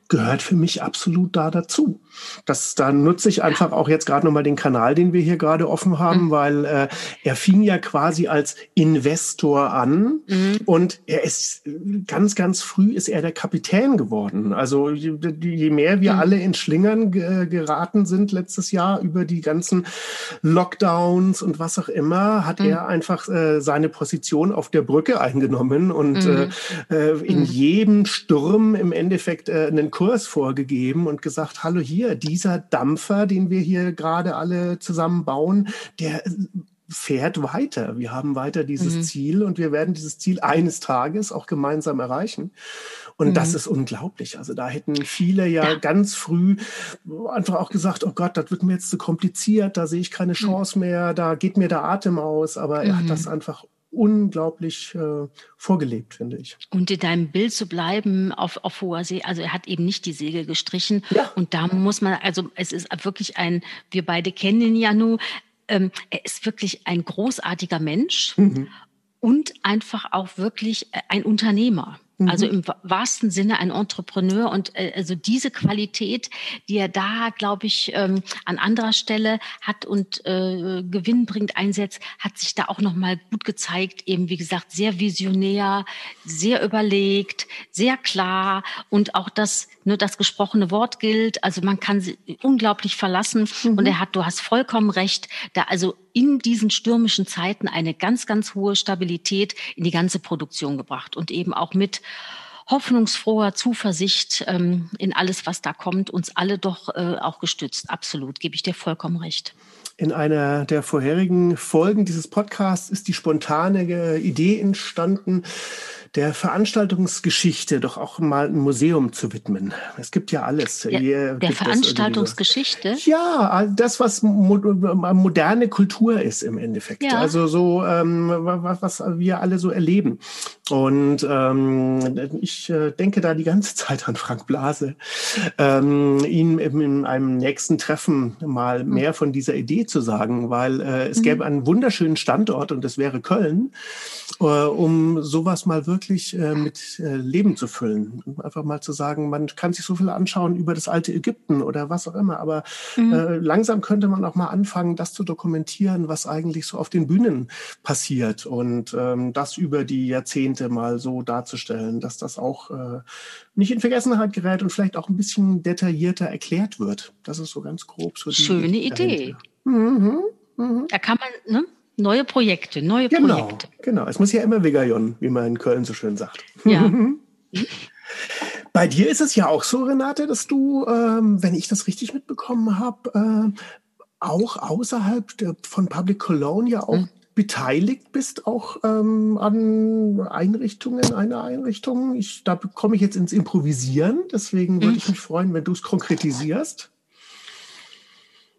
gehört für mich absolut da dazu. Das, da nutze ich einfach auch jetzt gerade nochmal den Kanal, den wir hier gerade offen haben, mhm. weil äh, er fing ja quasi als Investor an mhm. und er ist ganz, ganz früh ist er der Kapitän geworden. Also je, je mehr wir mhm. alle in Schlingern geraten sind letztes Jahr über die ganzen Lockdowns und was auch immer, hat mhm. er einfach äh, seine Position auf der Brücke eingenommen und mhm. äh, äh, in mhm. jedem Sturm im Endeffekt äh, einen Kurs vorgegeben und gesagt, hallo hier, dieser Dampfer, den wir hier gerade alle zusammen bauen, der fährt weiter. Wir haben weiter dieses mhm. Ziel und wir werden dieses Ziel eines Tages auch gemeinsam erreichen. Und mhm. das ist unglaublich. Also da hätten viele ja, ja, ganz früh einfach auch gesagt, oh Gott, das wird mir jetzt zu kompliziert, da sehe ich keine mhm. Chance mehr, da geht mir der Atem aus. Aber er hat das mhm. einfach unglaublich äh, vorgelebt, finde ich. Und in deinem Bild zu bleiben auf, auf hoher See, also er hat eben nicht die Segel gestrichen. Ja. Und da muss man, also es ist wirklich ein, wir beide kennen ihn ja nur, ähm, er ist wirklich ein großartiger Mensch mhm. und einfach auch wirklich ein Unternehmer. Also mhm. im wahrsten Sinne ein Entrepreneur und äh, also diese Qualität, die er da, glaube ich, ähm, an anderer Stelle hat und äh, gewinnbringend einsetzt, hat sich da auch noch mal gut gezeigt. Eben wie gesagt sehr visionär, sehr überlegt, sehr klar und auch das nur das gesprochene Wort gilt. Also man kann sie unglaublich verlassen mhm. und er hat, du hast vollkommen recht, da also in diesen stürmischen Zeiten eine ganz, ganz hohe Stabilität in die ganze Produktion gebracht und eben auch mit hoffnungsfroher Zuversicht ähm, in alles, was da kommt, uns alle doch äh, auch gestützt. Absolut, gebe ich dir vollkommen recht. In einer der vorherigen Folgen dieses Podcasts ist die spontane Idee entstanden, der Veranstaltungsgeschichte doch auch mal ein Museum zu widmen. Es gibt ja alles. Der, der Veranstaltungsgeschichte? Ja, das, was moderne Kultur ist im Endeffekt. Ja. Also so, ähm, was wir alle so erleben. Und ähm, ich äh, denke da die ganze Zeit an Frank Blase, ähm, ihn in einem nächsten Treffen mal hm. mehr von dieser Idee zu sagen, weil äh, es mhm. gäbe einen wunderschönen Standort und das wäre Köln, äh, um sowas mal wirklich wirklich äh, mit äh, Leben zu füllen. Einfach mal zu sagen, man kann sich so viel anschauen über das alte Ägypten oder was auch immer, aber mhm. äh, langsam könnte man auch mal anfangen, das zu dokumentieren, was eigentlich so auf den Bühnen passiert und ähm, das über die Jahrzehnte mal so darzustellen, dass das auch äh, nicht in Vergessenheit gerät und vielleicht auch ein bisschen detaillierter erklärt wird. Das ist so ganz grob so die Schöne Idee. Mhm. Mhm. Da kann man, ne? Neue Projekte, neue genau, Projekte. Genau, es muss ja immer Vegajon, wie man in Köln so schön sagt. Ja. Bei dir ist es ja auch so, Renate, dass du, ähm, wenn ich das richtig mitbekommen habe, äh, auch außerhalb der, von Public Cologne ja auch hm. beteiligt bist, auch ähm, an Einrichtungen, einer Einrichtung. Ich, da komme ich jetzt ins Improvisieren, deswegen würde hm. ich mich freuen, wenn du es konkretisierst.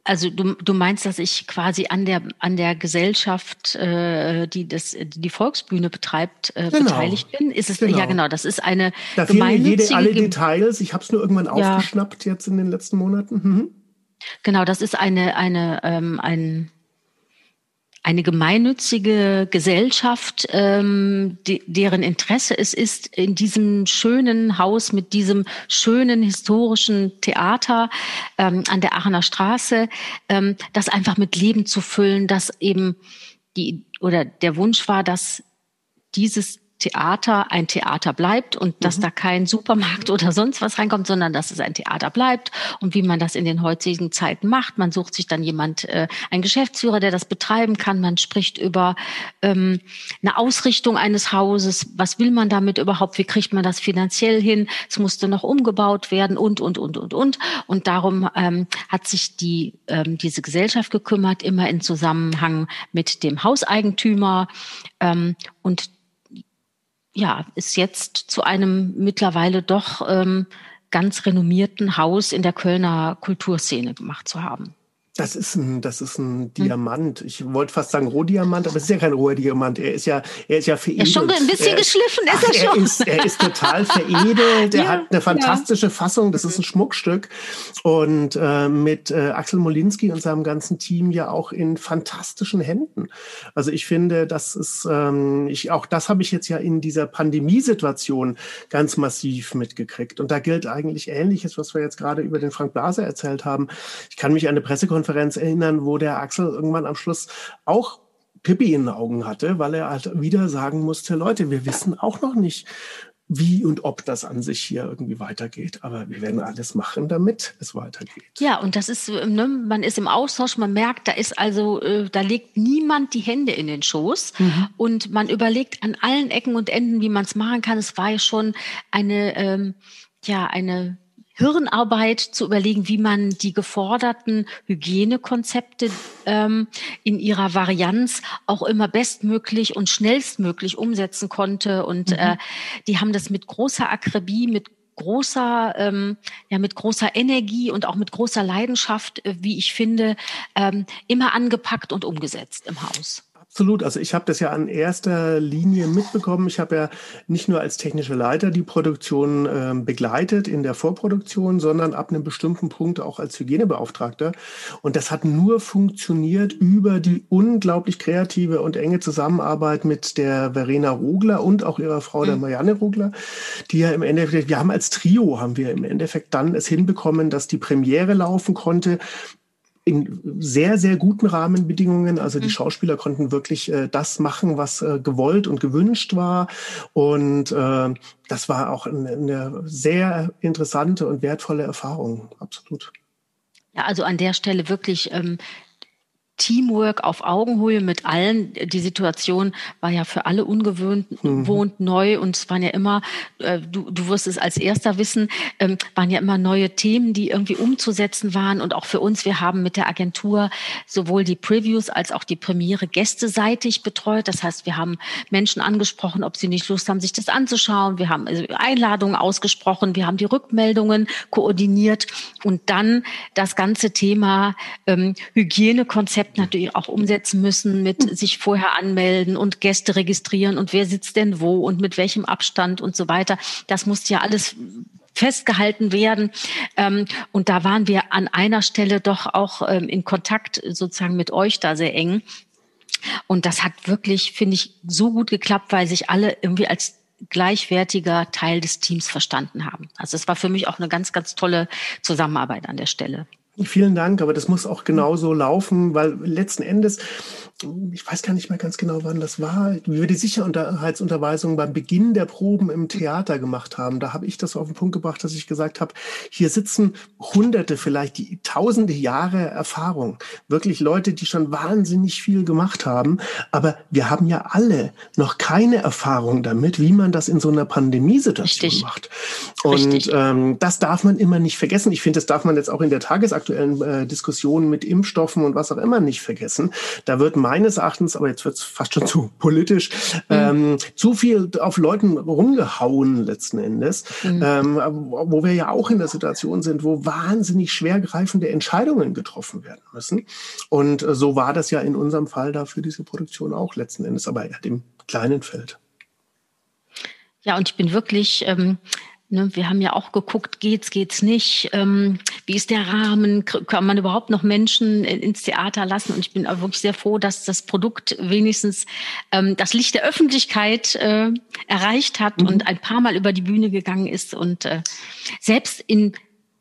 Also du, du meinst, dass ich quasi an der an der Gesellschaft, äh, die das die Volksbühne betreibt, äh, genau. beteiligt bin? Ist es genau. ja genau? Das ist eine da fehlen jede, alle Details. Ich habe es nur irgendwann ja. aufgeschnappt jetzt in den letzten Monaten. Mhm. Genau, das ist eine eine ähm, ein eine gemeinnützige Gesellschaft, ähm, die, deren Interesse es ist, in diesem schönen Haus mit diesem schönen historischen Theater ähm, an der Aachener Straße, ähm, das einfach mit Leben zu füllen, dass eben die oder der Wunsch war, dass dieses Theater ein Theater bleibt und dass mhm. da kein Supermarkt oder sonst was reinkommt, sondern dass es ein Theater bleibt und wie man das in den heutigen Zeiten macht. Man sucht sich dann jemand, äh, ein Geschäftsführer, der das betreiben kann. Man spricht über ähm, eine Ausrichtung eines Hauses. Was will man damit überhaupt? Wie kriegt man das finanziell hin? Es musste noch umgebaut werden und, und, und, und, und. Und darum ähm, hat sich die, ähm, diese Gesellschaft gekümmert, immer in Zusammenhang mit dem Hauseigentümer. Ähm, und ja, ist jetzt zu einem mittlerweile doch ähm, ganz renommierten Haus in der Kölner Kulturszene gemacht zu haben. Das ist ein, das ist ein hm. Diamant. Ich wollte fast sagen Rohdiamant, aber es ist ja kein roher Diamant. Er ist ja, er ist ja veredelt. Er ist schon ein bisschen er, geschliffen, ist ach, er schon. Er ist, er ist total veredelt. Er ja, hat eine fantastische ja. Fassung. Das ist ein Schmuckstück. Und äh, mit äh, Axel Molinski und seinem ganzen Team ja auch in fantastischen Händen. Also ich finde, das ist, ähm, ich, auch das habe ich jetzt ja in dieser Pandemiesituation ganz massiv mitgekriegt. Und da gilt eigentlich Ähnliches, was wir jetzt gerade über den Frank Blaser erzählt haben. Ich kann mich an eine Pressekonferenz Pressekonferenz erinnern, wo der Axel irgendwann am Schluss auch Pippi in den Augen hatte, weil er halt wieder sagen musste, Leute, wir wissen auch noch nicht, wie und ob das an sich hier irgendwie weitergeht. Aber wir werden alles machen, damit es weitergeht. Ja, und das ist, ne, man ist im Austausch, man merkt, da ist also, äh, da legt niemand die Hände in den Schoß mhm. und man überlegt an allen Ecken und Enden, wie man es machen kann. Es war ja schon eine, ähm, ja, eine Hirnarbeit zu überlegen, wie man die geforderten Hygienekonzepte ähm, in ihrer Varianz auch immer bestmöglich und schnellstmöglich umsetzen konnte. Und mhm. äh, die haben das mit großer Akribie, mit großer, ähm, ja, mit großer Energie und auch mit großer Leidenschaft, äh, wie ich finde, ähm, immer angepackt und umgesetzt im Haus. Absolut. Also ich habe das ja an erster Linie mitbekommen. Ich habe ja nicht nur als technischer Leiter die Produktion äh, begleitet in der Vorproduktion, sondern ab einem bestimmten Punkt auch als Hygienebeauftragter. Und das hat nur funktioniert über die unglaublich kreative und enge Zusammenarbeit mit der Verena Rogler und auch ihrer Frau, der mhm. Marianne Rogler, die ja im Endeffekt, wir haben als Trio, haben wir im Endeffekt dann es hinbekommen, dass die Premiere laufen konnte in sehr, sehr guten Rahmenbedingungen. Also die mhm. Schauspieler konnten wirklich äh, das machen, was äh, gewollt und gewünscht war. Und äh, das war auch eine, eine sehr interessante und wertvolle Erfahrung. Absolut. Ja, also an der Stelle wirklich ähm, Teamwork auf Augenhöhe mit allen. Die Situation war ja für alle ungewohnt mhm. neu und es waren ja immer, äh, du, du wirst es als erster wissen, ähm, waren ja immer neue Themen, die irgendwie umzusetzen waren und auch für uns, wir haben mit der Agentur sowohl die Previews als auch die Premiere gästeseitig betreut. Das heißt, wir haben Menschen angesprochen, ob sie nicht Lust haben, sich das anzuschauen. Wir haben also Einladungen ausgesprochen, wir haben die Rückmeldungen koordiniert und dann das ganze Thema ähm, Hygienekonzept Konzept natürlich auch umsetzen müssen mit hm. sich vorher anmelden und Gäste registrieren und wer sitzt denn wo und mit welchem Abstand und so weiter. Das muss ja alles festgehalten werden. Ähm, und da waren wir an einer Stelle doch auch ähm, in Kontakt sozusagen mit euch da sehr eng. Und das hat wirklich, finde ich, so gut geklappt, weil sich alle irgendwie als gleichwertiger Teil des Teams verstanden haben. Also es war für mich auch eine ganz, ganz tolle Zusammenarbeit an der Stelle. Vielen Dank, aber das muss auch genauso laufen, weil letzten Endes ich weiß gar nicht mehr ganz genau, wann das war, wie wir die Sicherheitsunterweisung beim Beginn der Proben im Theater gemacht haben. Da habe ich das auf den Punkt gebracht, dass ich gesagt habe, hier sitzen Hunderte, vielleicht die tausende Jahre Erfahrung. Wirklich Leute, die schon wahnsinnig viel gemacht haben. Aber wir haben ja alle noch keine Erfahrung damit, wie man das in so einer Pandemiesituation Richtig. macht. Und ähm, das darf man immer nicht vergessen. Ich finde, das darf man jetzt auch in der tagesaktuellen äh, Diskussion mit Impfstoffen und was auch immer nicht vergessen. Da wird meines Erachtens, aber jetzt wird es fast schon zu politisch, mhm. ähm, zu viel auf Leuten rumgehauen letzten Endes, mhm. ähm, wo wir ja auch in der Situation sind, wo wahnsinnig schwergreifende Entscheidungen getroffen werden müssen. Und äh, so war das ja in unserem Fall da für diese Produktion auch letzten Endes, aber eher dem kleinen Feld. Ja, und ich bin wirklich ähm, Ne, wir haben ja auch geguckt, geht's, geht's nicht, ähm, wie ist der Rahmen, kann man überhaupt noch Menschen ins Theater lassen? Und ich bin wirklich sehr froh, dass das Produkt wenigstens ähm, das Licht der Öffentlichkeit äh, erreicht hat mhm. und ein paar Mal über die Bühne gegangen ist. Und äh, selbst in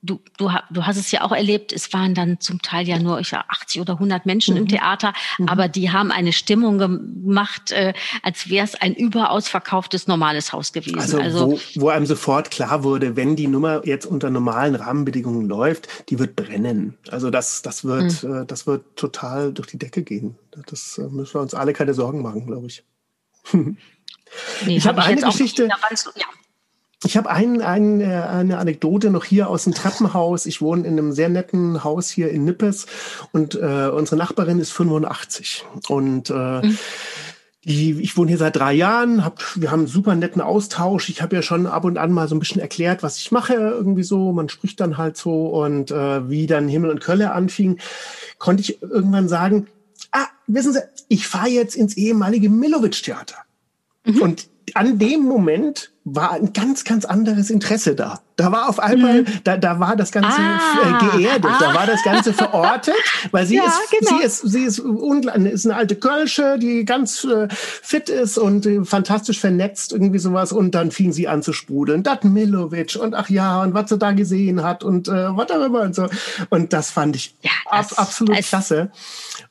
du, du, du hast es ja auch erlebt, es waren dann zum Teil ja nur ich, 80 oder 100 Menschen mhm. im Theater, mhm. aber die haben eine Stimmung gemacht, äh, als wäre es ein überaus verkauftes normales Haus gewesen. Also, also wo, wo einem sofort klar wurde, wenn die Nummer jetzt unter normalen Rahmenbedingungen läuft, die wird brennen. Also das, das, wird, mhm. äh, das wird total durch die Decke gehen. Das äh, müssen wir uns alle keine Sorgen machen, glaube ich. nee, ich habe hab eine Geschichte. Nicht. Ich habe ein, ein, äh, eine Anekdote noch hier aus dem Treppenhaus. Ich wohne in einem sehr netten Haus hier in Nippes und äh, unsere Nachbarin ist 85. Und äh, mhm die, ich wohne hier seit drei Jahren, hab, wir haben einen super netten Austausch. Ich habe ja schon ab und an mal so ein bisschen erklärt, was ich mache, irgendwie so. Man spricht dann halt so und äh, wie dann Himmel und Kölle anfing, konnte ich irgendwann sagen, ah, wissen Sie, ich fahre jetzt ins ehemalige Milovic-Theater. Mhm. Und an dem Moment war ein ganz, ganz anderes Interesse da. Da war auf einmal, mhm. da, da war das Ganze ah, äh, geerdet, ah. da war das Ganze verortet, weil sie ja, ist, genau. sie ist, sie ist, ist eine alte Kölsche, die ganz äh, fit ist und äh, fantastisch vernetzt, irgendwie sowas. Und dann fing sie an zu sprudeln. Dat Milovic und ach ja, und was sie da gesehen hat und äh, whatever und so. Und das fand ich ja, das, ab, absolut klasse.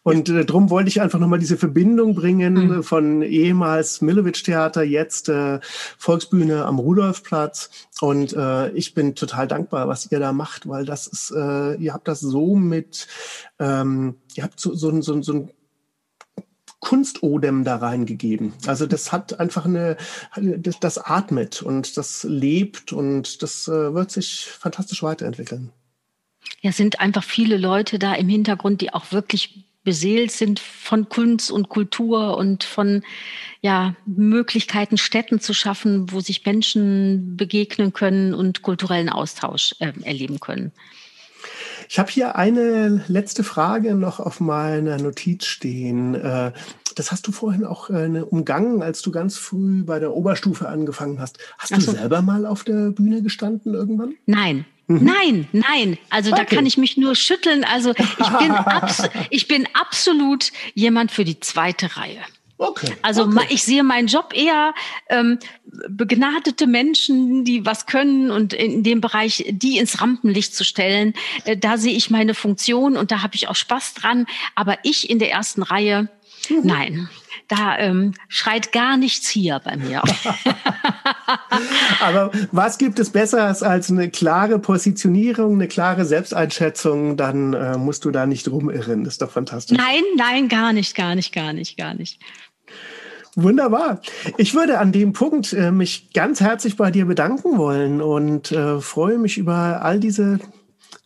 Und äh, darum wollte ich einfach nochmal diese Verbindung bringen mhm. von ehemals Milovic-Theater, jetzt äh, Volksbühne am Rudolfplatz. Und äh, ich bin total dankbar, was ihr da macht, weil das ist, äh, ihr habt das so mit, ähm, ihr habt so, so, so, so ein Kunstodem da reingegeben. Also das hat einfach eine, das, atmet und das lebt und das äh, wird sich fantastisch weiterentwickeln. Ja, sind einfach viele Leute da im Hintergrund, die auch wirklich beseelt sind von Kunst und Kultur und von ja, Möglichkeiten, Städten zu schaffen, wo sich Menschen begegnen können und kulturellen Austausch äh, erleben können. Ich habe hier eine letzte Frage noch auf meiner Notiz stehen. Äh, das hast du vorhin auch äh, umgangen, als du ganz früh bei der Oberstufe angefangen hast. Hast du so. selber mal auf der Bühne gestanden irgendwann? Nein. Nein, nein. Also okay. da kann ich mich nur schütteln. Also ich bin, ich bin absolut jemand für die zweite Reihe. Okay. Also okay. ich sehe meinen Job eher ähm, begnadete Menschen, die was können und in dem Bereich die ins Rampenlicht zu stellen. Äh, da sehe ich meine Funktion und da habe ich auch Spaß dran. Aber ich in der ersten Reihe, mhm. nein da ähm, schreit gar nichts hier bei mir. Aber was gibt es Besseres als eine klare Positionierung, eine klare Selbsteinschätzung? Dann äh, musst du da nicht rumirren. Ist doch fantastisch. Nein, nein, gar nicht, gar nicht, gar nicht, gar nicht. Wunderbar. Ich würde an dem Punkt äh, mich ganz herzlich bei dir bedanken wollen und äh, freue mich über all diese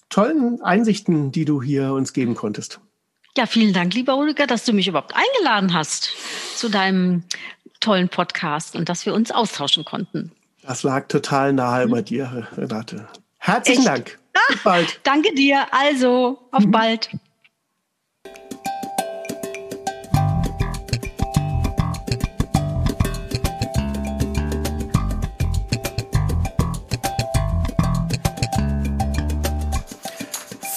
tollen Einsichten, die du hier uns geben konntest. Ja, vielen Dank, lieber Ulrike, dass du mich überhaupt eingeladen hast zu deinem tollen Podcast und dass wir uns austauschen konnten. Das lag total nahe mhm. bei dir, Renate. Herzlichen Echt? Dank. Bis bald. Danke dir. Also, auf bald.